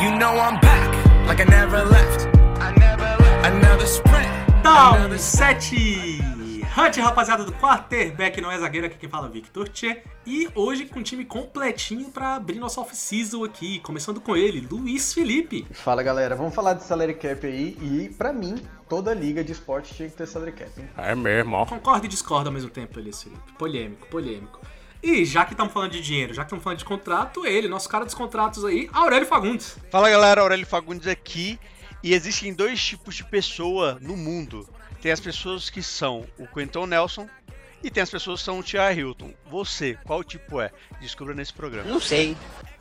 You know I'm back, like I never left. I never left. Another sprint. Down 7! Hunt, rapaziada do quarterback, não é zagueiro, aqui quem fala é Victor Tchê. E hoje com o time completinho pra abrir nossa off-season aqui, começando com ele, Luiz Felipe. Fala galera, vamos falar de salary cap aí e pra mim, toda liga de esporte tinha que ter salary cap, hein? É mesmo, ó. Concorda e discorda ao mesmo tempo, Luiz Felipe. Polêmico, polêmico. E já que estamos falando de dinheiro, já que estamos falando de contrato, ele, nosso cara dos contratos aí, Aurélio Fagundes. Fala galera, Aurélio Fagundes aqui. E existem dois tipos de pessoa no mundo. Tem as pessoas que são o Quentin Nelson e tem as pessoas que são o Tia Hilton. Você, qual tipo é? Descubra nesse programa. Não sei.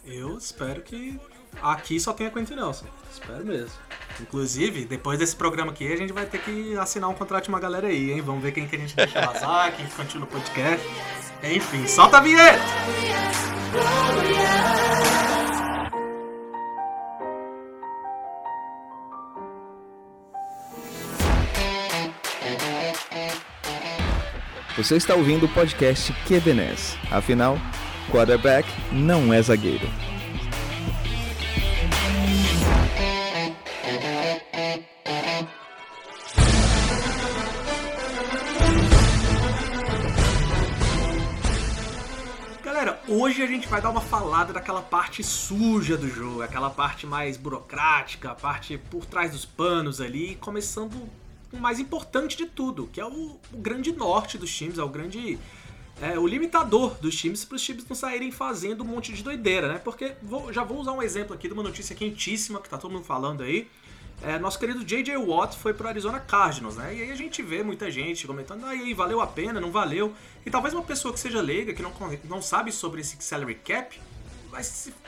Eu espero que aqui só tenha Quentin Nelson. Espero mesmo. Inclusive, depois desse programa aqui, a gente vai ter que assinar um contrato de uma galera aí, hein? Vamos ver quem que a gente deixa vazar, quem que continua no podcast. Enfim, solta a vinheta! Você está ouvindo o podcast QBNES. Afinal, quarterback não é zagueiro. Gente vai dar uma falada daquela parte suja do jogo, aquela parte mais burocrática, a parte por trás dos panos ali, começando o mais importante de tudo, que é o, o grande norte dos times, é o grande. É, o limitador dos times para os times não saírem fazendo um monte de doideira, né? Porque vou- já vou usar um exemplo aqui de uma notícia quentíssima que tá todo mundo falando aí. É, nosso querido J.J. Watt foi pro Arizona Cardinals, né? E aí a gente vê muita gente comentando, ah, e aí, valeu a pena, não valeu. E talvez uma pessoa que seja leiga, que não, não sabe sobre esse salary cap, vai,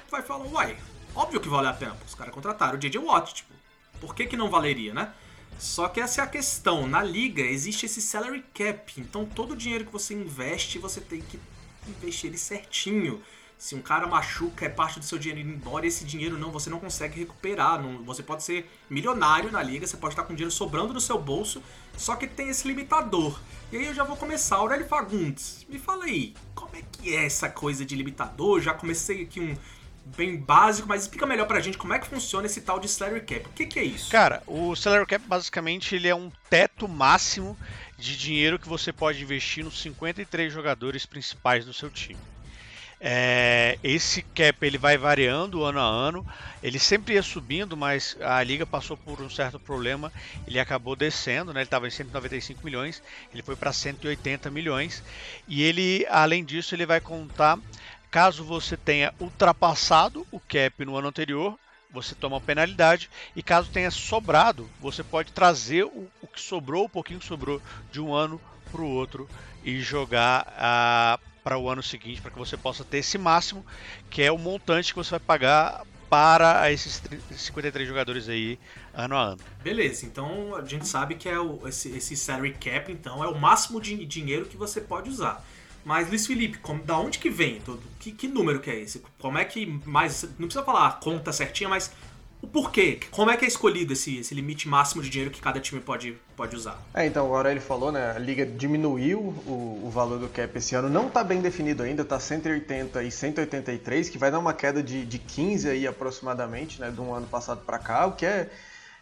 vai falar, uai, óbvio que valeu a pena, os caras contrataram o J.J. Watt, tipo, por que que não valeria, né? Só que essa é a questão, na liga existe esse salary cap, então todo o dinheiro que você investe, você tem que investir ele certinho. Se um cara machuca, é parte do seu dinheiro embora, esse dinheiro não, você não consegue recuperar. Não, você pode ser milionário na liga, você pode estar com dinheiro sobrando no seu bolso, só que tem esse limitador. E aí eu já vou começar. Aurélio Fagundes, me fala aí, como é que é essa coisa de limitador? Já comecei aqui um bem básico, mas explica melhor pra gente como é que funciona esse tal de salary cap. O que, que é isso? Cara, o salary cap basicamente ele é um teto máximo de dinheiro que você pode investir nos 53 jogadores principais do seu time. É, esse cap ele vai variando ano a ano. Ele sempre ia subindo, mas a liga passou por um certo problema. Ele acabou descendo, né? Ele estava em 195 milhões, ele foi para 180 milhões. E ele, além disso, ele vai contar caso você tenha ultrapassado o cap no ano anterior, você toma uma penalidade. E caso tenha sobrado, você pode trazer o, o que sobrou, o pouquinho que sobrou de um ano para o outro e jogar ah, para o ano seguinte, para que você possa ter esse máximo, que é o montante que você vai pagar para esses 30 53 jogadores aí ano a ano. Beleza, então a gente sabe que é o, esse, esse salary cap, então, é o máximo de dinheiro que você pode usar. Mas, Luiz Felipe, como, da onde que vem? todo- Que, que número que é esse? Como é que mais. Não precisa falar a conta certinha, mas o porquê? Como é que é escolhido esse, esse limite máximo de dinheiro que cada time pode, pode usar? É, então, agora ele falou, né? A liga diminuiu o, o valor do cap esse ano. Não tá bem definido ainda, tá 180 e 183, que vai dar uma queda de, de 15 aí aproximadamente, né? De um ano passado para cá, o que é,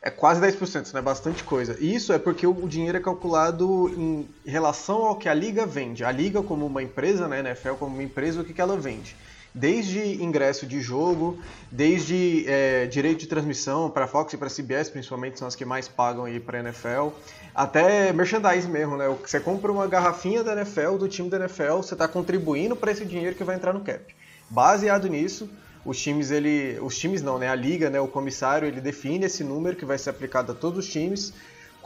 é quase 10%, isso é bastante coisa. E isso é porque o, dinheiro é calculado em relação ao que a liga vende. A liga, como uma empresa, né? NFL, como uma empresa, o que, que ela vende? Desde ingresso de jogo, desde é, direito de transmissão para Fox e para CBS, principalmente são as que mais pagam aí para NFL, até merchandise mesmo, né? Você compra uma garrafinha da NFL, do time da NFL, você está contribuindo para esse dinheiro que vai entrar no cap. Baseado nisso, os times ele, os times não, né? A liga, né? O comissário ele define esse número que vai ser aplicado a todos os times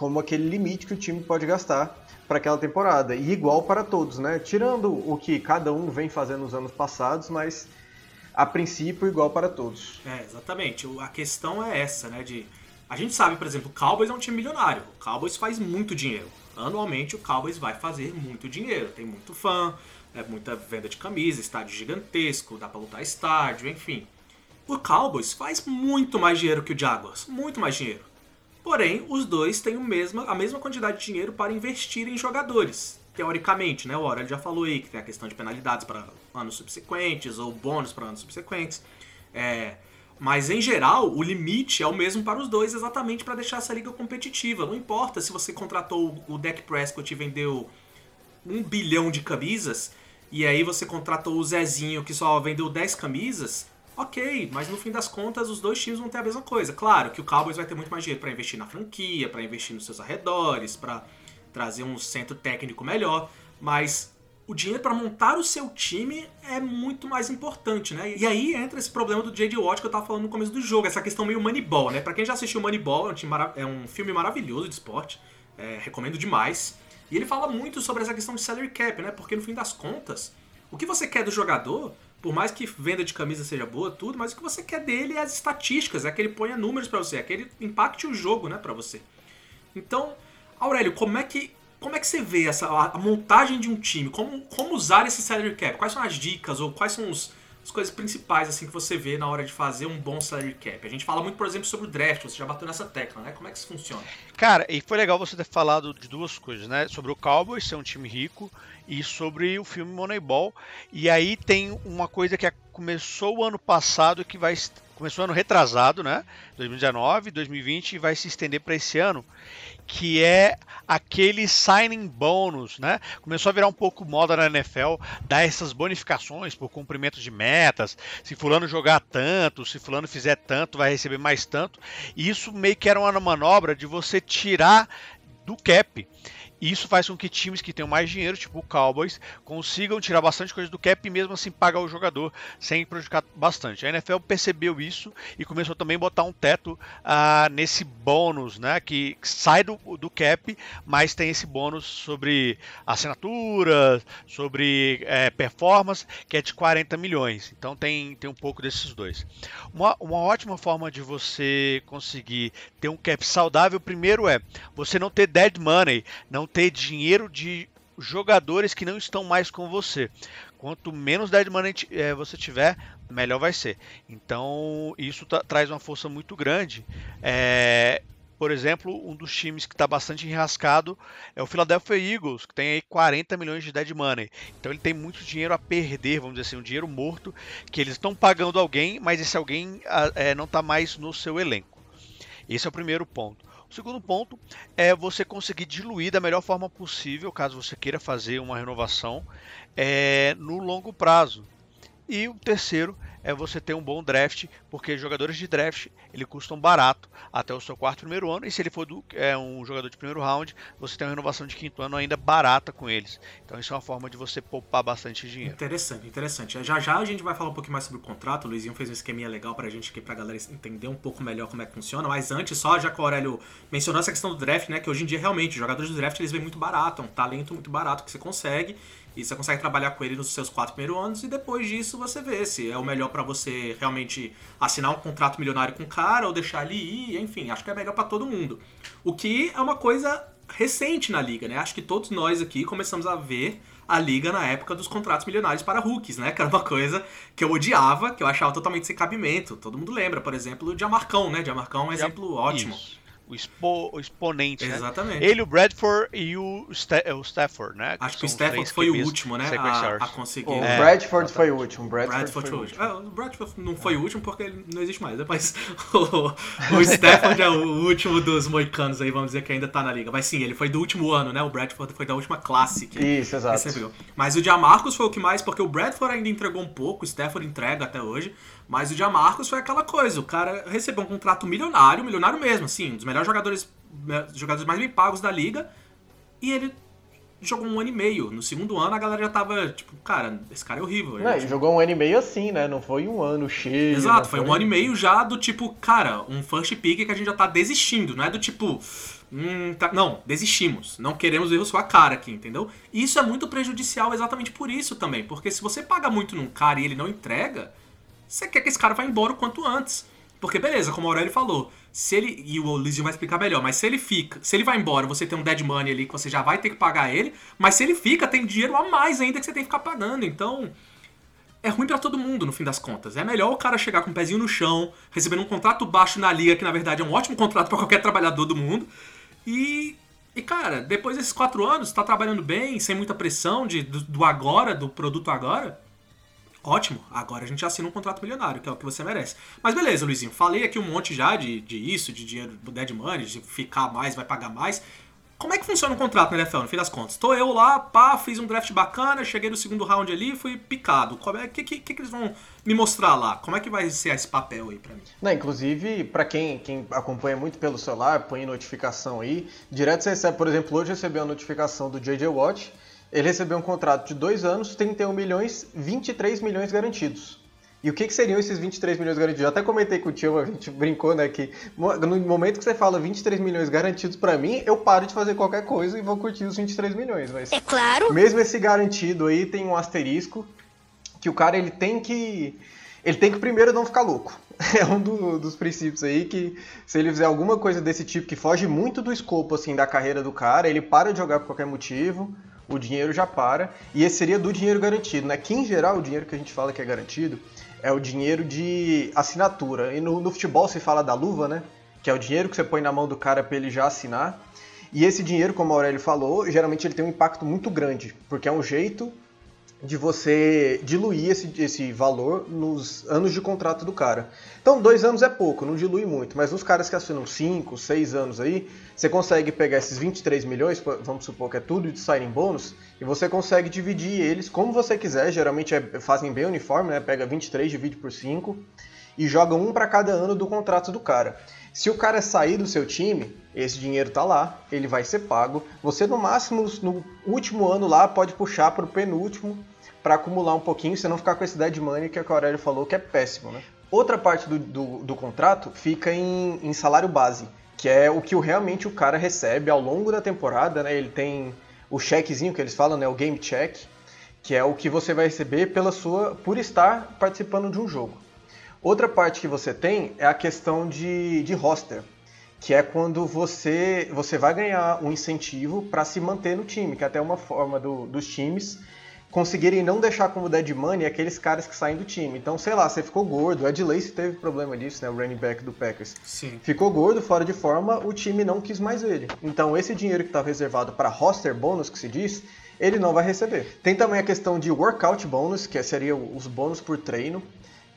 como aquele limite que o time pode gastar para aquela temporada e igual para todos, né? Tirando o que cada um vem fazendo nos anos passados, mas a princípio igual para todos. É, exatamente. A questão é essa, né? De. A gente sabe, por exemplo, o Cowboys é um time milionário. O Cowboys faz muito dinheiro. Anualmente o Cowboys vai fazer muito dinheiro. Tem muito fã, é muita venda de camisa, estádio gigantesco, dá pra lutar estádio, enfim. O Cowboys faz muito mais dinheiro que o Jaguars. Muito mais dinheiro. Porém, os dois têm o mesma, a mesma quantidade de dinheiro para investir em jogadores. Teoricamente, né? O Aurélio já falou aí que tem a questão de penalidades para anos subsequentes ou bônus para anos subsequentes. É, Mas em geral, o limite é o mesmo para os dois, exatamente para deixar essa liga competitiva. Não importa se você contratou o Deck Prescott e vendeu um bilhão de camisas, e aí você contratou o Zezinho que só vendeu 10 camisas, ok, mas no fim das contas os dois times vão ter a mesma coisa. Claro que o Cowboys vai ter muito mais dinheiro para investir na franquia, para investir nos seus arredores, para trazer um centro técnico melhor, mas o dinheiro para montar o seu time é muito mais importante, né? E aí entra esse problema do J.D. Watt que eu tava falando no começo do jogo, essa questão meio Moneyball, né? Para quem já assistiu Moneyball, é um, é um filme maravilhoso de esporte, é, recomendo demais. E ele fala muito sobre essa questão de salary cap, né? Porque no fim das contas, o que você quer do jogador, por mais que venda de camisa seja boa, tudo, mas o que você quer dele é as estatísticas, é que ele ponha números para você, é que ele impacte o jogo, né, para você. Então, Aurélio, como é que como é que você vê essa a montagem de um time? Como, como usar esse salary cap? Quais são as dicas ou quais são os, as coisas principais assim que você vê na hora de fazer um bom salary cap? A gente fala muito, por exemplo, sobre o draft, você já bateu nessa tecla, né? Como é que isso funciona? Cara, e foi legal você ter falado de duas coisas, né? Sobre o Cowboys ser um time rico e sobre o filme Moneyball. E aí tem uma coisa que começou o ano passado que vai começou ano retrasado, né? 2019, 2020 e vai se estender para esse ano, que é aquele signing bônus, né? Começou a virar um pouco moda na NFL, dar essas bonificações por cumprimento de metas. Se fulano jogar tanto, se fulano fizer tanto, vai receber mais tanto. E isso meio que era uma manobra de você tirar do cap. Isso faz com que times que tenham mais dinheiro, tipo o Cowboys, consigam tirar bastante coisa do cap e mesmo assim pagar o jogador sem prejudicar bastante. A NFL percebeu isso e começou também a botar um teto uh, nesse bônus, né? Que sai do, do cap, mas tem esse bônus sobre assinatura, sobre é, performance, que é de 40 milhões. Então tem, tem um pouco desses dois. Uma, uma ótima forma de você conseguir ter um cap saudável, primeiro é você não ter dead money, não ter dinheiro de jogadores que não estão mais com você. Quanto menos dead money é, você tiver, melhor vai ser. Então isso traz uma força muito grande. É, por exemplo, um dos times que está bastante enrascado é o Philadelphia Eagles, que tem aí 40 milhões de dead money. Então ele tem muito dinheiro a perder, vamos dizer assim, um dinheiro morto, que eles estão pagando alguém, mas esse alguém é, não está mais no seu elenco. Esse é o primeiro ponto. Segundo ponto é você conseguir diluir da melhor forma possível, caso você queira fazer uma renovação, é, no longo prazo. E o terceiro é você ter um bom draft, porque jogadores de draft ele custam barato até o seu quarto primeiro ano, e se ele for do, é, um jogador de primeiro round, você tem uma renovação de quinto ano ainda barata com eles. Então isso é uma forma de você poupar bastante dinheiro. Interessante, interessante. Já já a gente vai falar um pouquinho mais sobre o contrato, o Luizinho fez um esqueminha legal pra gente aqui, pra galera entender um pouco melhor como é que funciona, mas antes só, já que o Aurélio mencionou essa questão do draft, né, que hoje em dia realmente, os jogadores do draft eles vêm muito barato, é um talento muito barato que você consegue, e você consegue trabalhar com ele nos seus quatro primeiros anos e depois disso você vê se é o melhor para você realmente assinar um contrato milionário com o cara ou deixar ele ir, enfim, acho que é melhor para todo mundo. O que é uma coisa recente na liga, né? Acho que todos nós aqui começamos a ver a liga na época dos contratos milionários para rookies, né? Que era uma coisa que eu odiava, que eu achava totalmente sem cabimento. Todo mundo lembra, por exemplo, o Diamarcão, né? Diamarcão é um exemplo ótimo. Isso o, expo, o exponente, né? Exatamente. Né? Ele, o Bradford e o, o Stafford, né? Acho que, que o Stafford foi o último, né? A, a, conseguir. O é, Bradford foi o último. Bradford, Bradford foi o último. É, o Bradford não foi o último porque ele não existe mais, né? Mas o, o Stafford é o último dos moicanos aí, vamos dizer, que ainda tá na liga. Mas sim, ele foi do último ano, né? O Bradford foi da última classe. Que Isso, exato. Mas o Jamarcus foi o que mais, porque o Bradford ainda entregou um pouco, o Stafford entrega até hoje. Mas o Jamarcus foi aquela coisa, o cara recebeu um contrato milionário, milionário mesmo, assim, um dos melhores jogadores, né, jogadores mais bem pagos da liga, e ele jogou um ano e meio. No segundo ano a galera já tava, tipo, cara, esse cara é horrível. Não, tipo... jogou um ano e meio assim, né? Não foi um ano cheio. Exato, foi, foi um ano e meio já do tipo, cara, um first pick que a gente já tá desistindo, não é do tipo. Hum, tá... Não, desistimos. Não queremos ver sua cara aqui, entendeu? E isso é muito prejudicial exatamente por isso também. Porque se você paga muito num cara e ele não entrega, você quer que esse cara vá embora o quanto antes. Porque beleza, como o Aurélio falou, se ele. E o Lizinho vai explicar melhor, mas se ele fica. Se ele vai embora, você tem um dead money ali que você já vai ter que pagar ele. Mas se ele fica, tem dinheiro a mais ainda que você tem que ficar pagando. Então. É ruim para todo mundo, no fim das contas. É melhor o cara chegar com o um pezinho no chão, recebendo um contrato baixo na liga, que na verdade é um ótimo contrato para qualquer trabalhador do mundo. E. E, cara, depois desses quatro anos, tá trabalhando bem, sem muita pressão de, do, do agora, do produto agora Ótimo, agora a gente assina um contrato milionário, que é o que você merece. Mas beleza, Luizinho, falei aqui um monte já de, de isso, de dinheiro do dead money, de ficar mais, vai pagar mais. Como é que funciona um contrato na NFL, no fim das contas? Tô eu lá, pá, fiz um draft bacana, cheguei no segundo round ali fui picado. Como é que, que, que eles vão me mostrar lá? Como é que vai ser esse papel aí pra mim? Não, inclusive, para quem, quem acompanha muito pelo celular, põe notificação aí. Direto você recebe, por exemplo, hoje recebeu a notificação do JJ Watt. Ele recebeu um contrato de dois anos, 31 milhões, 23 milhões garantidos. E o que, que seriam esses 23 milhões garantidos? Eu até comentei com o tio, a gente brincou, né, que no momento que você fala 23 milhões garantidos para mim, eu paro de fazer qualquer coisa e vou curtir os 23 milhões. Mas é claro. Mesmo esse garantido aí tem um asterisco que o cara ele tem que ele tem que primeiro não ficar louco. É um do, dos princípios aí que se ele fizer alguma coisa desse tipo que foge muito do escopo assim da carreira do cara, ele para de jogar por qualquer motivo, o dinheiro já para e esse seria do dinheiro garantido, né? Que em geral o dinheiro que a gente fala que é garantido é o dinheiro de assinatura. E no, no, futebol se fala da luva, né? Que é o dinheiro que você põe na mão do cara para ele já assinar. E esse dinheiro, como a Aurélio falou, geralmente ele tem um impacto muito grande, porque é um jeito de você diluir esse, esse valor nos anos de contrato do cara. Então, dois anos é pouco, não dilui muito, mas nos caras que assinam cinco, seis anos aí, você consegue pegar esses 23 milhões, vamos supor que é tudo de signing bônus, e você consegue dividir eles como você quiser, geralmente é, fazem bem uniforme, né? Pega 23, divide por 5 e joga um para cada ano do contrato do cara. Se o cara sair do seu time, esse dinheiro tá lá, ele vai ser pago. Você no máximo no último ano lá pode puxar para o penúltimo para acumular um pouquinho, você não ficar com esse dead money que a Aurélio falou que é péssimo, né? Outra parte do, do, do contrato fica em, em, salário base, que é o que realmente o cara recebe ao longo da temporada, né? Ele tem o chequezinho que eles falam, né? O game check, que é o que você vai receber pela sua por estar participando de um jogo. Outra parte que você tem é a questão de, de roster, que é quando você, você vai ganhar um incentivo para se manter no time, que é até uma forma do, dos times conseguirem não deixar como dead money aqueles caras que saem do time. Então, sei lá, você ficou gordo, o Ed Lace teve problema disso, né, o running back do Packers. Sim. Ficou gordo, fora de forma, o time não quis mais ele. Então, esse dinheiro que estava reservado para roster bônus, que se diz, ele não vai receber. Tem também a questão de workout bônus, que seria os bônus por treino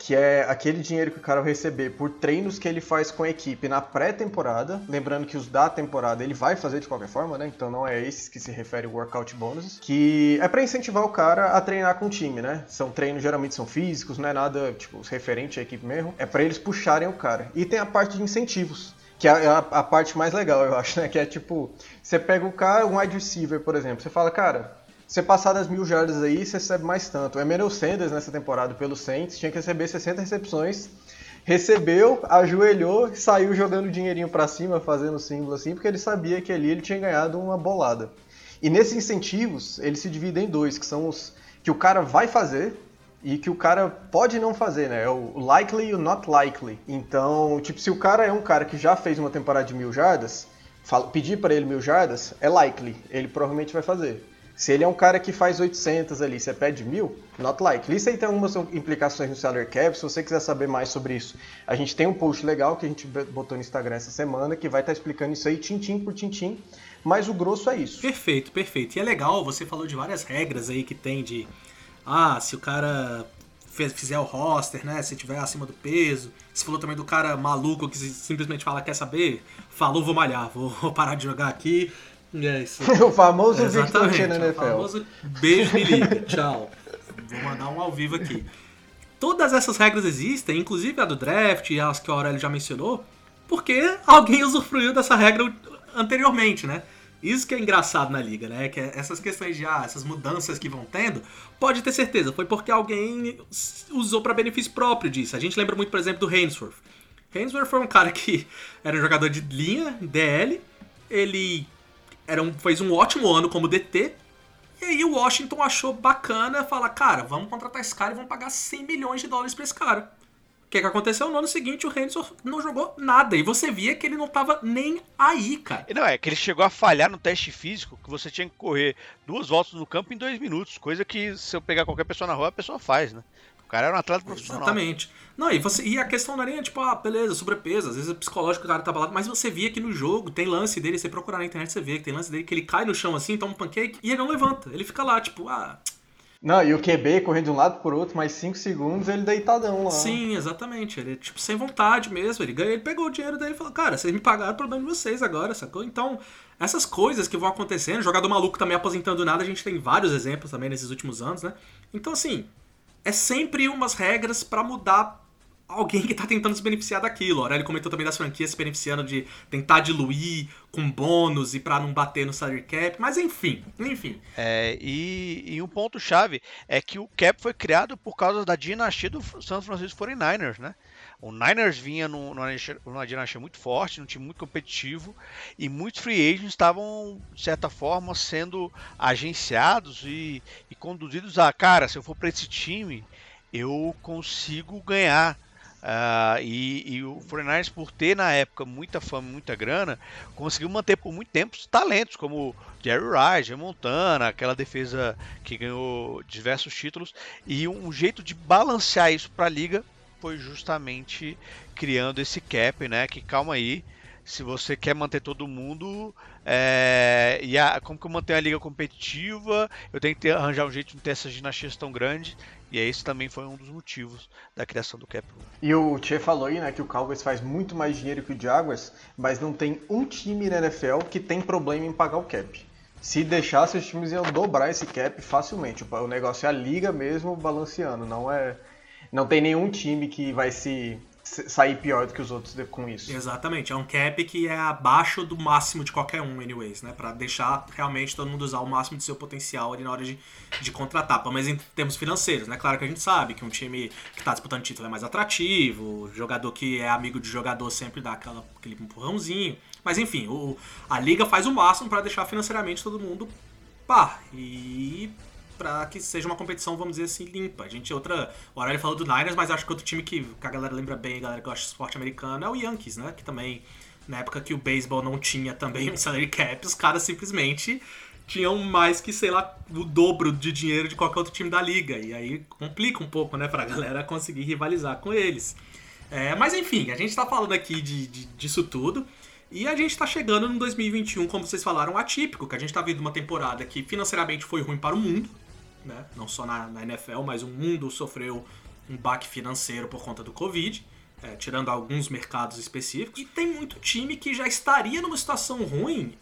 que é aquele dinheiro que o cara vai receber por treinos que ele faz com a equipe na pré-temporada. Lembrando que os da temporada ele vai fazer de qualquer forma, né? Então não é esses que se refere o workout bonuses. Que é para incentivar o cara a treinar com o time, né? São treinos geralmente são físicos, não é nada tipo referente à equipe mesmo. É para eles puxarem o cara. E tem a parte de incentivos. Que é a, a, parte mais legal, eu acho, né? Que é tipo, você pega o cara, um wide receiver, por exemplo, você fala, cara, você passar das mil jardas aí, você recebe mais tanto. O Emmanuel Sanders nessa temporada pelo Saints tinha que receber 60 recepções. Recebeu, ajoelhou, saiu jogando dinheirinho para cima, fazendo símbolo assim, porque ele sabia que ali ele tinha ganhado uma bolada. E nesses incentivos, eles se dividem em dois, que são os que o cara vai fazer e que o cara pode não fazer, né? É o likely e o not likely. Então, tipo, se o cara é um cara que já fez uma temporada de mil jardas, pedir para ele mil jardas é likely, ele provavelmente vai fazer. Se ele é um cara que faz 800 ali, você pede mil, not likely. Isso aí tem algumas implicações no salary cap. Se você quiser saber mais sobre isso, a gente tem um post legal que a gente botou no Instagram essa semana que vai estar tá explicando isso aí, tintim por tintim. Mas o grosso é isso. Perfeito, perfeito. E é legal, você falou de várias regras aí que tem de. Ah, se o cara fizer o roster, né? Se tiver acima do peso. Você falou também do cara maluco que simplesmente fala, quer saber? Falou, vou malhar, vou parar de jogar aqui. É isso. o famoso é, Victor na NFL. O famoso beijo me liga. Tchau. Vou mandar um ao vivo aqui. Todas essas regras existem, inclusive a do draft e as que o Aurélio já mencionou, porque alguém usufruiu dessa regra anteriormente, né? Isso que é engraçado na liga, né? Que essas questões de ah, essas mudanças que vão tendo, pode ter certeza, foi porque alguém usou para benefício próprio disso. A gente lembra muito, por exemplo, do Hainsworth. Hainsworth foi um cara que era um jogador de linha, DL, ele era um, fez um ótimo ano como DT. E aí o Washington achou bacana falar, cara, vamos contratar esse cara e vamos pagar 100 milhões de dólares pra esse cara. O que, que aconteceu? No ano seguinte, o Henderson não jogou nada. E você via que ele não tava nem aí, cara. Não, é que ele chegou a falhar no teste físico, que você tinha que correr duas voltas no campo em dois minutos. Coisa que se eu pegar qualquer pessoa na rua, a pessoa faz, né? O cara era um atleta profissional. Exatamente. Não, e, você, e a questão não era nem tipo, ah, beleza, sobrepeso, às vezes é psicológico o cara tá balado, mas você via que no jogo tem lance dele, você procurar na internet, você vê que tem lance dele que ele cai no chão assim, toma um pancake e ele não levanta. Ele fica lá, tipo, ah. Não, e o QB correndo de um lado por outro, mais 5 segundos, ele deitadão lá. Sim, exatamente. Ele, tipo, sem vontade mesmo. Ele ganhou, ele pegou o dinheiro dele e falou, cara, vocês me pagaram o problema de vocês agora, sacou? Então, essas coisas que vão acontecendo, jogador maluco também aposentando nada, a gente tem vários exemplos também nesses últimos anos, né? Então, assim, é sempre umas regras para mudar alguém que tá tentando se beneficiar daquilo. O Aurélio comentou também das franquias se beneficiando de tentar diluir com bônus e para não bater no salary cap, mas enfim, enfim. É, e, e um ponto chave é que o cap foi criado por causa da dinastia do San Francisco 49ers, né? O Niners vinha numa, numa dinastia muito forte, num time muito competitivo, e muitos free agents estavam, de certa forma, sendo agenciados e, e conduzidos a, cara, se eu for para esse time, eu consigo ganhar Uh, e, e, o 49ers, por ter na época muita fama, muita grana, conseguiu manter por muito tempo talentos como Jerry Rice, Montana, aquela defesa que ganhou diversos títulos. E um jeito de balancear isso para a liga foi justamente criando esse cap, né? Que calma aí, se você quer manter todo mundo, é, e a, como que eu mantenho a liga competitiva, eu tenho que ter, arranjar um jeito de não ter essas dinastias tão grandes. E esse também foi um dos motivos da criação do cap. E o Tchê falou aí, né, que o Cowboys faz muito mais dinheiro que o Jaguars, mas não tem um time na NFL que tem problema em pagar o cap. Se deixasse, os times iam dobrar esse cap facilmente. O negócio é a liga mesmo balanceando, não é. Não tem nenhum time que vai se sair pior do que os outros com isso. Exatamente, é um cap que é abaixo do máximo de qualquer um, anyways, né? Pra deixar realmente todo mundo usar o máximo de seu potencial ali na hora de, de contratar. Mas em termos financeiros, né? Claro que a gente sabe que um time que tá disputando título é mais atrativo, jogador que é amigo de jogador sempre dá aquela, aquele empurrãozinho. Mas enfim, o, a liga faz o máximo para deixar financeiramente todo mundo pá. E para que seja uma competição, vamos dizer assim, limpa. A gente, outra. O Aurélio falou do Niners, mas acho que outro time que, que a galera lembra bem, a galera que gosta de esporte americano, é o Yankees, né? Que também, na época que o beisebol não tinha também um salary cap, os caras simplesmente tinham mais que, sei lá, o dobro de dinheiro de qualquer outro time da liga. E aí complica um pouco, né, pra galera conseguir rivalizar com eles. É, mas enfim, a gente tá falando aqui de, de, disso tudo. E a gente está chegando no 2021, como vocês falaram, atípico, que a gente está vendo uma temporada que financeiramente foi ruim para o mundo, né? não só na, na NFL, mas o mundo sofreu um baque financeiro por conta do Covid, é, tirando alguns mercados específicos. E tem muito time que já estaria numa situação ruim,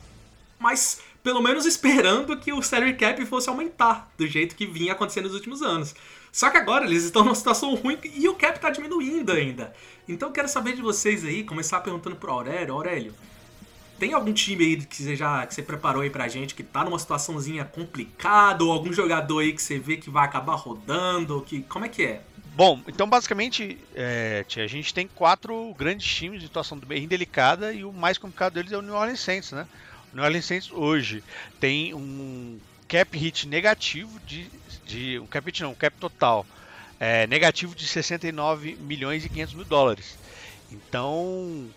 mas pelo menos esperando que o salary cap fosse aumentar do jeito que vinha acontecendo nos últimos anos. Só que agora eles estão numa situação ruim e o cap está diminuindo ainda. Então eu quero saber de vocês aí, começar perguntando pro Aurélio. Aurélio, tem algum time aí que você já que você preparou aí pra gente que tá numa situaçãozinha complicada ou algum jogador aí que você vê que vai acabar rodando? Que, como é que é? Bom, então basicamente é, tia, a gente tem quatro grandes times de situação bem delicada e o mais complicado deles é o New Orleans Saints, né? O New Orleans Saints hoje tem um cap hit negativo de, de um cap hit não, um cap total é, negativo de 69 milhões e 500 mil dólares. Então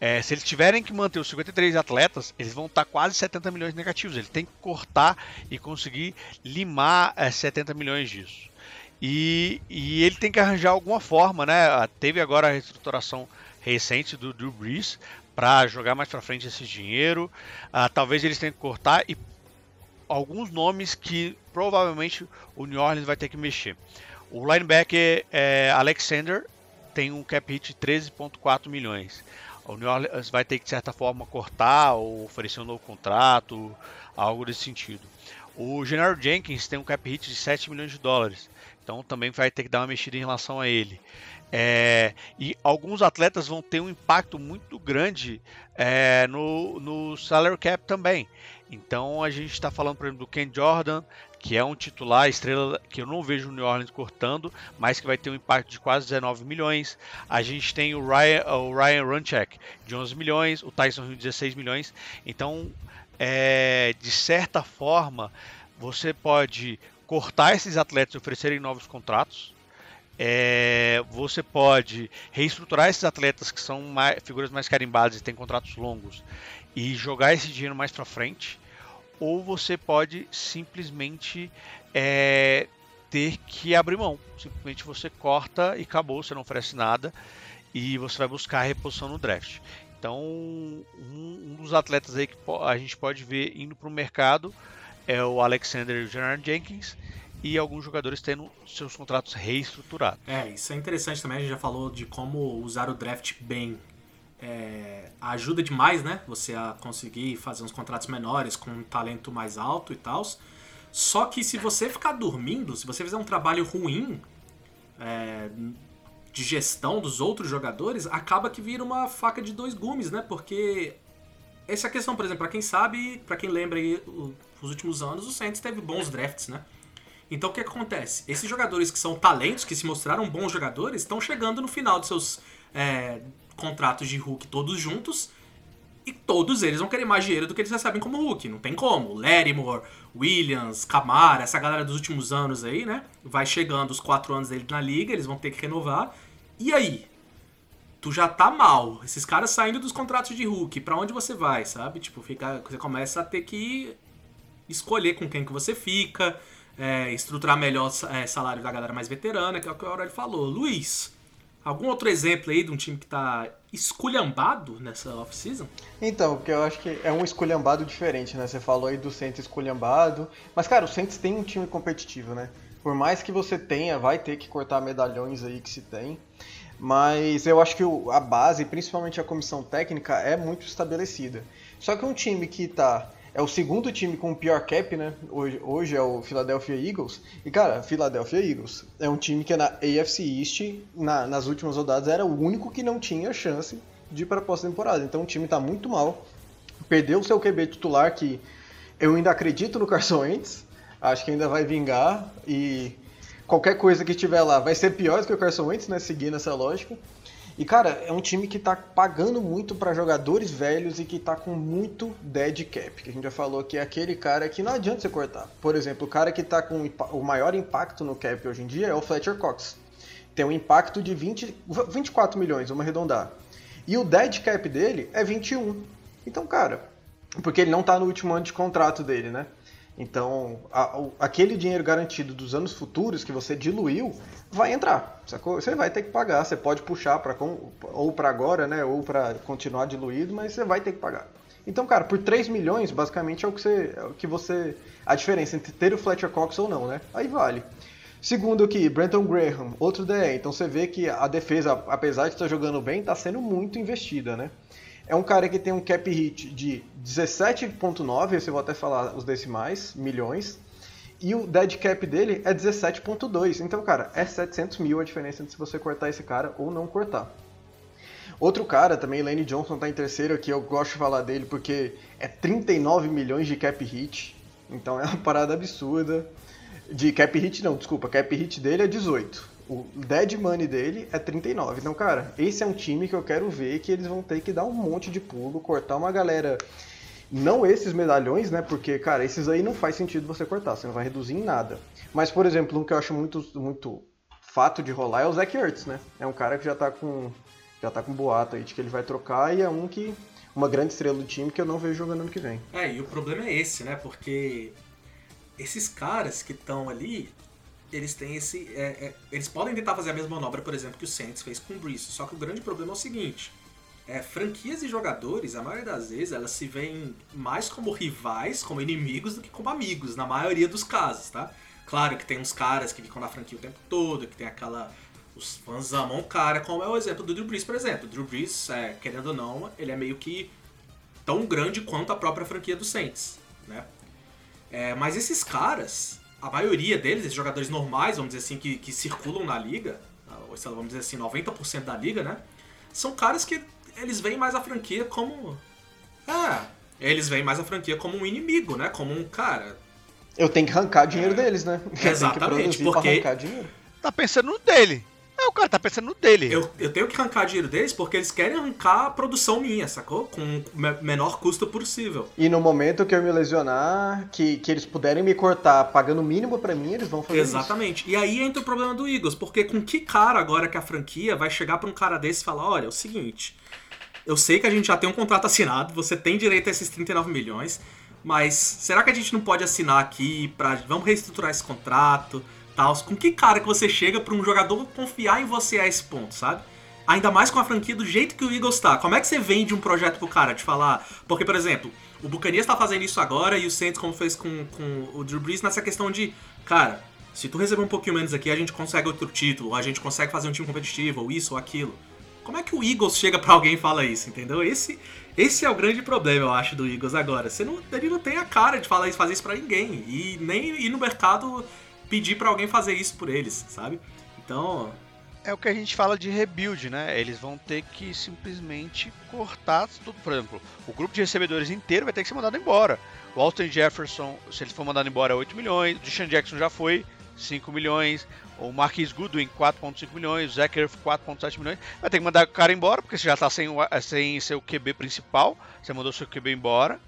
é, se eles tiverem que manter os 53 atletas, eles vão estar quase 70 milhões negativos. Ele tem que cortar e conseguir limar é, 70 milhões disso. E, e, ele tem que arranjar alguma forma, né? Ah, teve agora a reestruturação recente do Drew Brees para jogar mais para frente esse dinheiro. Ah, talvez eles tenham que cortar e alguns nomes que provavelmente o New Orleans vai ter que mexer. O linebacker é, Alexander tem um cap hit de 13,4 milhões. O New Orleans vai ter que, de certa forma, cortar ou oferecer um novo contrato, algo desse sentido. O General Jenkins tem um cap hit de 7 milhões de dólares, então também vai ter que dar uma mexida em relação a ele. É, e alguns atletas vão ter um impacto muito grande é, no, no salary cap também. Então a gente está falando, por exemplo, do Ken Jordan, que é um titular, estrela que eu não vejo o New Orleans cortando, mas que vai ter um impacto de quase 19 milhões. A gente tem o Ryan, o Ryan Runcheck de 11 milhões, o Tyson Hill de 16 milhões. Então, é, de certa forma, você pode cortar esses atletas e oferecerem novos contratos. É, você pode reestruturar esses atletas que são mais, figuras mais carimbadas e têm contratos longos e jogar esse dinheiro mais para frente ou você pode simplesmente é, ter que abrir mão. Simplesmente você corta e acabou, você não oferece nada e você vai buscar a reposição no draft. Então, um, um dos atletas aí que a gente pode ver indo para o mercado é o Alexander General Jenkins e alguns jogadores tendo seus contratos reestruturados. É, isso é interessante também. A gente já falou de como usar o draft bem é, ajuda demais, né? Você a conseguir fazer uns contratos menores com um talento mais alto e tal. Só que se você ficar dormindo, se você fizer um trabalho ruim é, de gestão dos outros jogadores, acaba que vira uma faca de dois gumes, né? Porque essa questão, por exemplo, para quem sabe, para quem lembra aí, os últimos anos, o Saints teve bons drafts, né? Então o que acontece? Esses jogadores que são talentos, que se mostraram bons jogadores, estão chegando no final dos seus é, contratos de Hulk todos juntos. E todos eles vão querer mais dinheiro do que eles recebem como Hulk. Não tem como. Larimore, Williams, Camara, essa galera dos últimos anos aí, né? Vai chegando os quatro anos dele na liga, eles vão ter que renovar. E aí? Tu já tá mal. Esses caras saindo dos contratos de Hulk, para onde você vai, sabe? Tipo, fica, você começa a ter que escolher com quem que você fica é, estruturar melhor o é, salário da galera mais veterana, que é o que o Aurélio falou. Luiz, algum outro exemplo aí de um time que tá esculhambado nessa off-season? Então, porque eu acho que é um esculhambado diferente, né? Você falou aí do Saints esculhambado, mas cara, o Saints tem um time competitivo, né? Por mais que você tenha, vai ter que cortar medalhões aí que se tem. Mas eu acho que a base, principalmente a comissão técnica, é muito estabelecida. Só que um time que tá é o segundo time com o pior cap, né? Hoje, hoje é o Philadelphia Eagles. E, cara, Philadelphia Eagles é um time que na AFC East, na, nas últimas rodadas, era o único que não tinha chance de ir para a pós-temporada. Então o time está muito mal. Perdeu o seu QB titular, que eu ainda acredito no Carson Wentz. Acho que ainda vai vingar. E qualquer coisa que estiver lá vai ser pior do que o Carson Wentz, né? Seguindo essa lógica. E, cara, é um time que tá pagando muito para jogadores velhos e que tá com muito dead cap. Que a gente já falou que é aquele cara que não adianta você cortar. Por exemplo, o cara que tá com o maior impacto no cap hoje em dia é o Fletcher Cox. Tem um impacto de 20, 24 milhões, vamos arredondar. E o dead cap dele é 21. Então, cara, porque ele não tá no último ano de contrato dele, né? Então, a, o, aquele dinheiro garantido dos anos futuros que você diluiu vai entrar. Sacou? Você vai ter que pagar. Você pode puxar para ou para agora, né? Ou para continuar diluído, mas você vai ter que pagar. Então, cara, por 3 milhões, basicamente é o que você, é o que você a diferença entre ter o Fletcher Cox ou não, né? Aí vale. Segundo aqui, Brenton Graham, outro DE. Então você vê que a defesa, apesar de estar jogando bem, está sendo muito investida, né? É um cara que tem um cap hit de 17.9, esse eu vou até falar os decimais, milhões. E o dead cap dele é 17.2. Então, cara, é 700 mil a diferença entre se você cortar esse cara ou não cortar. Outro cara também, Lane Johnson tá em terceiro aqui, eu gosto de falar dele porque é 39 milhões de cap hit. Então é uma parada absurda. De cap hit não, desculpa, cap hit dele é 18 o dead money dele é 39. Então, cara, esse é um time que eu quero ver que eles vão ter que dar um monte de pulo, cortar uma galera. Não esses medalhões, né? Porque, cara, esses aí não faz sentido você cortar, você não vai reduzir em nada. Mas, por exemplo, um que eu acho muito, muito fato de rolar é o Zach Ertz, né? É um cara que já tá com já tá com boato aí de que ele vai trocar e é um que uma grande estrela do time que eu não vejo jogando ano que vem. É, e o problema é esse, né? Porque esses caras que estão ali, eles têm esse. É, é, eles podem tentar fazer a mesma manobra, por exemplo, que o Saints fez com o Breeze. Só que o grande problema é o seguinte: é, franquias e jogadores, a maioria das vezes, elas se veem mais como rivais, como inimigos, do que como amigos, na maioria dos casos, tá? Claro que tem uns caras que ficam na franquia o tempo todo, que tem aquela. Os fãs amam o cara, como é o exemplo do Drew Brees, por exemplo. O Drew Brees, é, querendo ou não, ele é meio que tão grande quanto a própria franquia do Saints, né? É, mas esses caras, a maioria deles, esses jogadores normais, vamos dizer assim, que, que circulam na liga, ou sei lá, vamos dizer assim, 90% da liga, né? São caras que eles veem mais a franquia como. É, eles veem mais a franquia como um inimigo, né? Como um cara. Eu tenho que arrancar dinheiro é. deles, né? Exatamente, porque. Tá pensando no dele. É, o cara tá pensando no dele. Eu, eu tenho que arrancar dinheiro deles porque eles querem arrancar a produção minha, sacou? Com o menor custo possível. E no momento que eu me lesionar, que, que eles puderem me cortar pagando o mínimo para mim, eles vão fazer Exatamente. Isso. E aí entra o problema do Eagles, porque com que cara agora que a franquia vai chegar pra um cara desse e falar: olha, é o seguinte, eu sei que a gente já tem um contrato assinado, você tem direito a esses 39 milhões, mas será que a gente não pode assinar aqui pra. Vamos reestruturar esse contrato? Tal. Com que cara que você chega para um jogador confiar em você a esse ponto, sabe? Ainda mais com a franquia do jeito que o Eagles tá. Como é que você vende um projeto pro cara? De falar. Porque, por exemplo, o Buccaneers tá fazendo isso agora e o Saints, como fez com, com o Drew Brees, nessa questão de. Cara, Se tu receber um pouquinho menos aqui, a gente consegue outro título, a gente consegue fazer um time competitivo, ou isso ou aquilo. Como é que o Eagles chega pra alguém e fala isso, entendeu? Esse, esse é o grande problema, eu acho, do Eagles agora. Você não, ele não tem a cara de falar isso, fazer isso pra ninguém. E nem ir no mercado pedir para alguém fazer isso por eles, sabe? Então. É o que a gente fala de rebuild, né? Eles vão ter que simplesmente cortar tudo. Por exemplo, o grupo de recebedores inteiro vai ter que ser mandado embora. O Jefferson, se ele for mandado embora, é 8 milhões. O Deshaun Jackson já foi, 5 milhões. O Marquis Goodwin, 4,5 milhões. O Zach Erf, 4,7 milhões. Vai ter que mandar o cara embora, porque você já está sem, sem seu QB principal. Você mandou seu QB embora.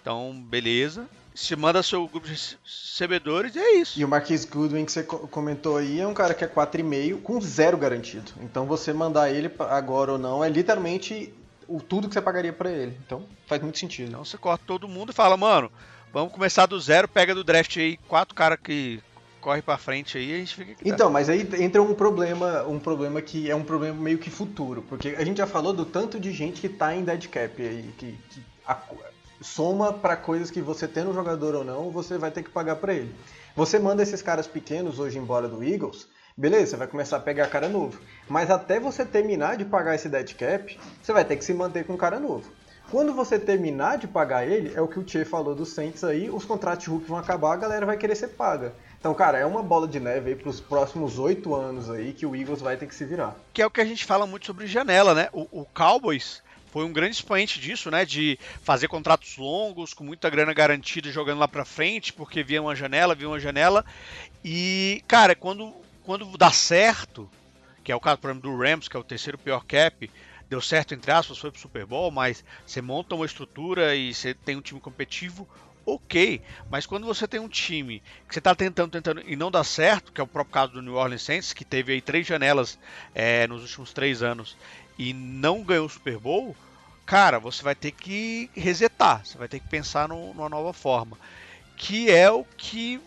Então, beleza. Você manda seu grupo de recebedores e é isso. E o Marquis Goodwin que você comentou aí é um cara que é 4,5 com zero garantido. Então você mandar ele agora ou não é literalmente o tudo que você pagaria para ele. Então faz muito sentido. Então você corta todo mundo e fala, mano, vamos começar do zero, pega do draft aí quatro caras que corre para frente aí, a gente fica. Então, mas aí entra um problema, um problema que é um problema meio que futuro, porque a gente já falou do tanto de gente que tá em dead cap aí, que, que a, soma para coisas que você tendo um jogador ou não, você vai ter que pagar para ele. Você manda esses caras pequenos hoje embora do Eagles, beleza, você vai começar a pegar cara novo. Mas até você terminar de pagar esse dead cap, você vai ter que se manter com cara novo. Quando você terminar de pagar ele, é o que o Tchê falou dos Saints aí, os contratos de Hulk vão acabar, a galera vai querer ser paga. Então, cara, é uma bola de neve aí pros próximos oito anos aí que o Eagles vai ter que se virar. Que é o que a gente fala muito sobre janela, né? O, o Cowboys foi um grande expoente disso, né? De fazer contratos longos, com muita grana garantida jogando lá pra frente, porque via uma janela, via uma janela. E, cara, quando, quando dá certo, que é o caso, por exemplo, do Rams, que é o terceiro pior cap, deu certo, entre aspas, foi pro Super Bowl, mas você monta uma estrutura e você tem um time competitivo, ok. Mas quando você tem um time que você está tentando, tentando e não dá certo, que é o próprio caso do New Orleans Saints, que teve aí três janelas é, nos últimos três anos e não ganhou o Super Bowl, cara, você vai ter que resetar, você vai ter que pensar no, numa nova forma. Que é o que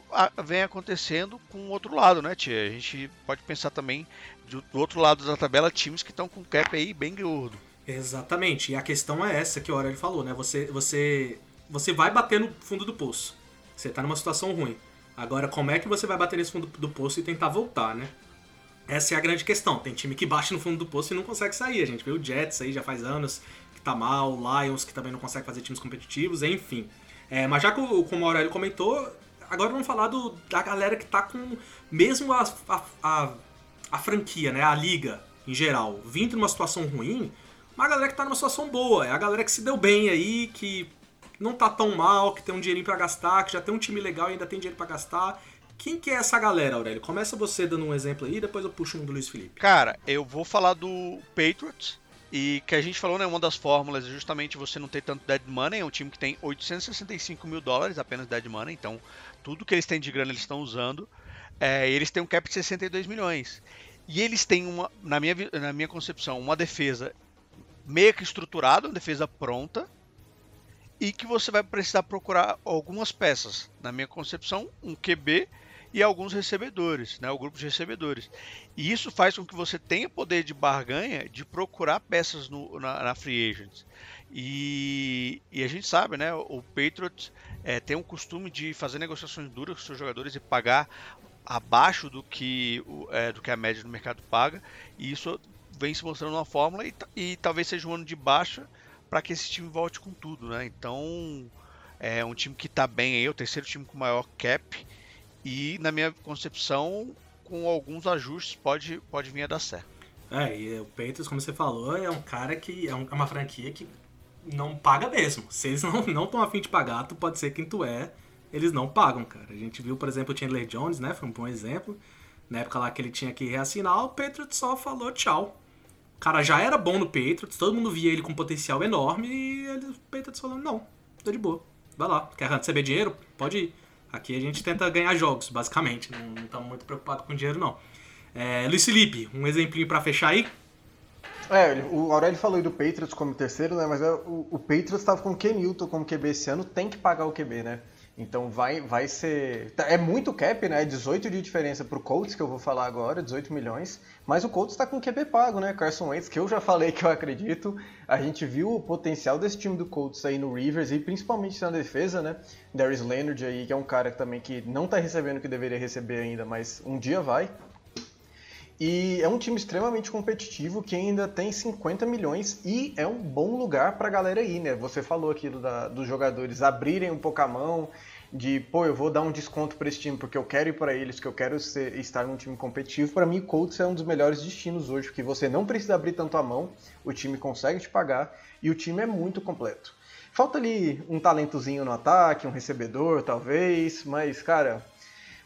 vem acontecendo com o outro lado, né, Tia? A gente pode pensar também do, outro lado da tabela, times que estão com cap aí bem gordo. Exatamente, e a questão é essa que o Aurélio falou, né? Você, você, você vai bater no fundo do poço. Você tá numa situação ruim. Agora, como é que você vai bater nesse fundo do poço e tentar voltar, né? Essa é a grande questão. Tem time que bate no fundo do poço e não consegue sair. A gente vê o Jets aí já faz anos tá mal, o Lions que também não consegue fazer times competitivos, enfim. É, mas já como, como o Aurélio comentou, agora vamos falar do, da galera que tá com mesmo a, a, a, a franquia, né, a liga em geral, vindo numa situação ruim, uma galera que tá numa situação boa, é a galera que se deu bem aí, que não tá tão mal, que tem um dinheirinho para gastar, que já tem um time legal e ainda tem dinheiro para gastar quem que é essa galera, Aurélio? Começa você dando um exemplo aí, depois eu puxo um do Luiz Felipe. Cara, eu vou falar do Patriots. E que a gente falou, né? Uma das fórmulas é justamente você não ter tanto dead money. É um time que tem 865 mil dólares apenas dead money. Então, tudo que eles têm de grana eles estão usando. É, eles têm um cap de 62 milhões. E eles têm uma, na minha, na minha concepção, uma defesa meio que estruturada, uma defesa pronta. E que você vai precisar procurar algumas peças. Na minha concepção, um QB e alguns recebedores, né, o grupo de recebedores. E isso faz com que você tenha poder de barganha de procurar peças no, na, na Free Agents. E, e, a gente sabe, né, o Patriots é, tem um costume de fazer negociações duras com seus jogadores e pagar abaixo do que, é, do que a média do mercado paga. E isso vem se mostrando uma fórmula e, e talvez seja um ano de baixa para que esse time volte com tudo, né? Então é um time que está bem aí, é o terceiro time com maior cap e, na minha concepção, com alguns ajustes, pode, pode vir a dar certo. É, e o Patriots, como você falou, é um cara que é, é uma franquia que não paga mesmo. Se eles não estão afim de pagar, tu pode ser quem tu é, eles não pagam, cara. A gente viu, por exemplo, o Chandler Jones, né? Foi um bom exemplo. Na época lá que ele tinha que reassinar, o Patriots só falou tchau. O cara já era bom no Patriots, todo mundo via ele com potencial enorme e ele, o Patriots falou, não, tô de boa. Vai lá, quer receber dinheiro? Pode ir. Aqui a gente tenta ganhar jogos, basicamente. Não estamos muito preocupados com dinheiro, não. É, Luiz Felipe, um exemplinho para fechar aí? É, o Aurélio falou aí do Patriots como terceiro, né? Mas é, o, o Patriots estava com o Ken Newton como QB esse ano, tem que pagar o QB, né? Então vai, vai ser. tá, É muito cap, né? 18 de diferença pro Colts, que eu vou falar agora, 18 milhões. Mas o Colts tá com QB pago, né? Carson Wentz, que eu já falei que eu acredito. A gente viu o potencial desse time do Colts aí no Rivers e principalmente na defesa, né? Darius Leonard aí, que é um cara também que não tá recebendo o que deveria receber ainda, mas um dia vai. E é um time extremamente competitivo que ainda tem 50 milhões e é um bom lugar pra galera ir, né? Você falou aquilo da- dos jogadores abrirem um pouco a mão, de pô, eu vou dar um desconto pra esse time porque eu quero ir pra eles, que eu quero ser- estar num time competitivo. Pra mim, Colts é um dos melhores destinos hoje, porque você não precisa abrir tanto a mão, o time consegue te pagar e o time é muito completo. Falta ali um talentozinho no ataque, um recebedor talvez, mas cara,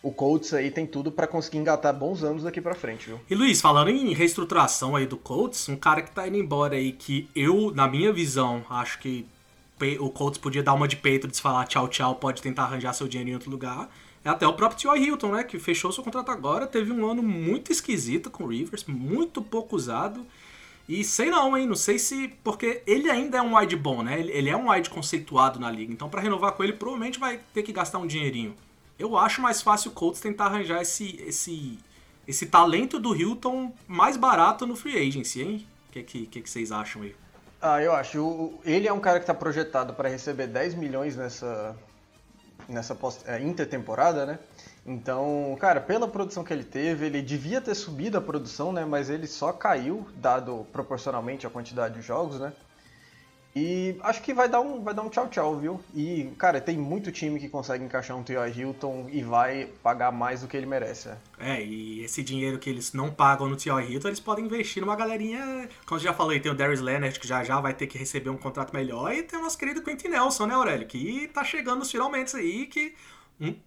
o Colts aí tem tudo pra conseguir engatar bons anos daqui pra frente, viu? E Luiz, falando em reestruturação aí do Colts, um cara que tá indo embora aí que eu, na minha visão, acho que o Colts podia dar uma de peito de falar tchau, tchau, pode tentar arranjar seu dinheiro em outro lugar. É até o próprio T.Y. Hilton, né? Que fechou seu contrato agora, teve um ano muito esquisito com o Rivers, muito pouco usado. E sei não, hein? Não sei se. Porque ele ainda é um wide bom, né? Ele, é um wide conceituado na liga. Então, pra renovar com ele, provavelmente vai ter que gastar um dinheirinho. Eu acho mais fácil o Colts tentar arranjar esse, esse, esse talento do Hilton mais barato no free agency, hein? O que, que, que, vocês acham aí? Ah, eu acho. Ele é um cara que está projetado para receber 10 milhões nessa, nessa pós- é, intertemporada, né? Então, cara, pela produção que ele teve, ele devia ter subido a produção, né? Mas ele só caiu, dado proporcionalmente a quantidade de jogos, né? E acho que vai dar um, vai dar um tchau tchau, viu? E, cara, tem muito time que consegue encaixar um T.Y. Hilton e vai pagar mais do que ele merece, né? É, e esse dinheiro que eles não pagam no T.Y. Hilton, eles podem investir numa galerinha. Como eu já falei, tem o Darius Leonard, que já já vai ter que receber um contrato melhor, e tem o nosso querido Quentin Nelson, né, Aurélio? Que tá chegando nos finalmente aí, que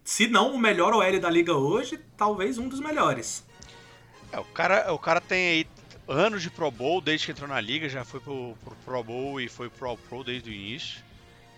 se não o melhor OL da liga hoje, talvez um dos melhores. É, o cara, o cara tem aí anos de Pro Bowl desde que entrou na liga, já foi pro, pro Pro Bowl e foi pro Pro desde o início.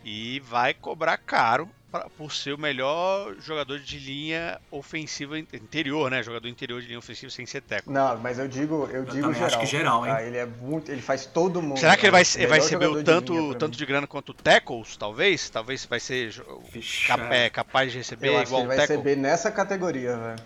E vai cobrar caro pra- por ser o melhor jogador de linha ofensiva in- interior, né? Jogador interior de linha ofensiva sem ser teco. Não, mas eu digo, eu digo também geral. acho que geral, hein? tá? Ele é muito, ele faz todo mundo. Será que ele vai, ele vai Melhor receber o de tanto, pra tanto mim. de grana quanto tackles, talvez? Talvez vai ser Vixe, cap- é, capaz de receber Eu acho que igual ele vai tackle? receber nessa categoria, velho.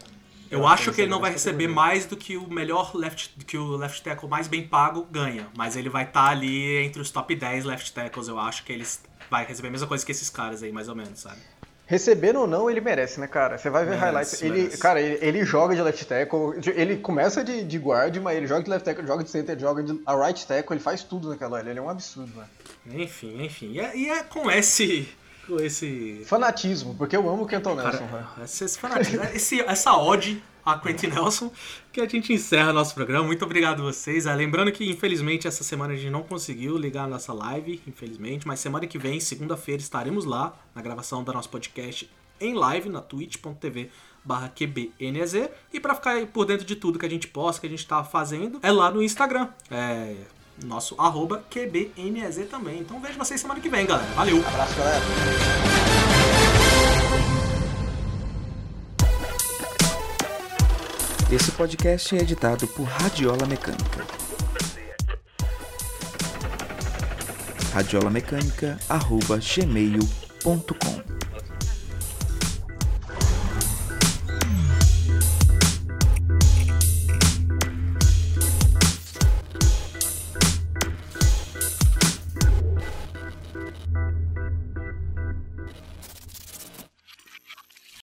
Eu acho que ele não vai receber mais do que o melhor left que o left tackle mais bem pago ganha, mas ele vai estar ali entre os top 10 left tackles, eu acho que eles vai receber a mesma coisa que esses caras aí, mais ou menos, sabe? Recebendo ou não, ele merece, né, cara? Você vai ver Merece, highlights. Ele, merece. cara, ele, ele joga de left tackle. Ele começa de, de guard, mas ele joga de left tackle, joga de center, joga de a right tackle. Ele faz tudo naquela hora. Ele é um absurdo, velho. Enfim, enfim. E é, e é com esse com esse Fanatismo, porque eu amo o Kenton Nelson. Cara, esse, esse fanatismo, esse- essa ode a Quentin Nelson que a gente encerra nosso programa. Muito obrigado a vocês. Ah, lembrando que, infelizmente, essa semana a gente não conseguiu ligar a nossa live, infelizmente, mas semana que vem, segunda-feira, estaremos lá na gravação do nosso podcast em live na twitch.tv barra QBNZ. E pra ficar por dentro de tudo que a gente posta, que a gente tá fazendo, é lá no Instagram. É nosso arroba QBNZ também. Então vejo vocês semana que vem, galera. Valeu! Abraço, galera. Esse podcast é editado por Radiola Mecânica. radiolamecânica.gmail.com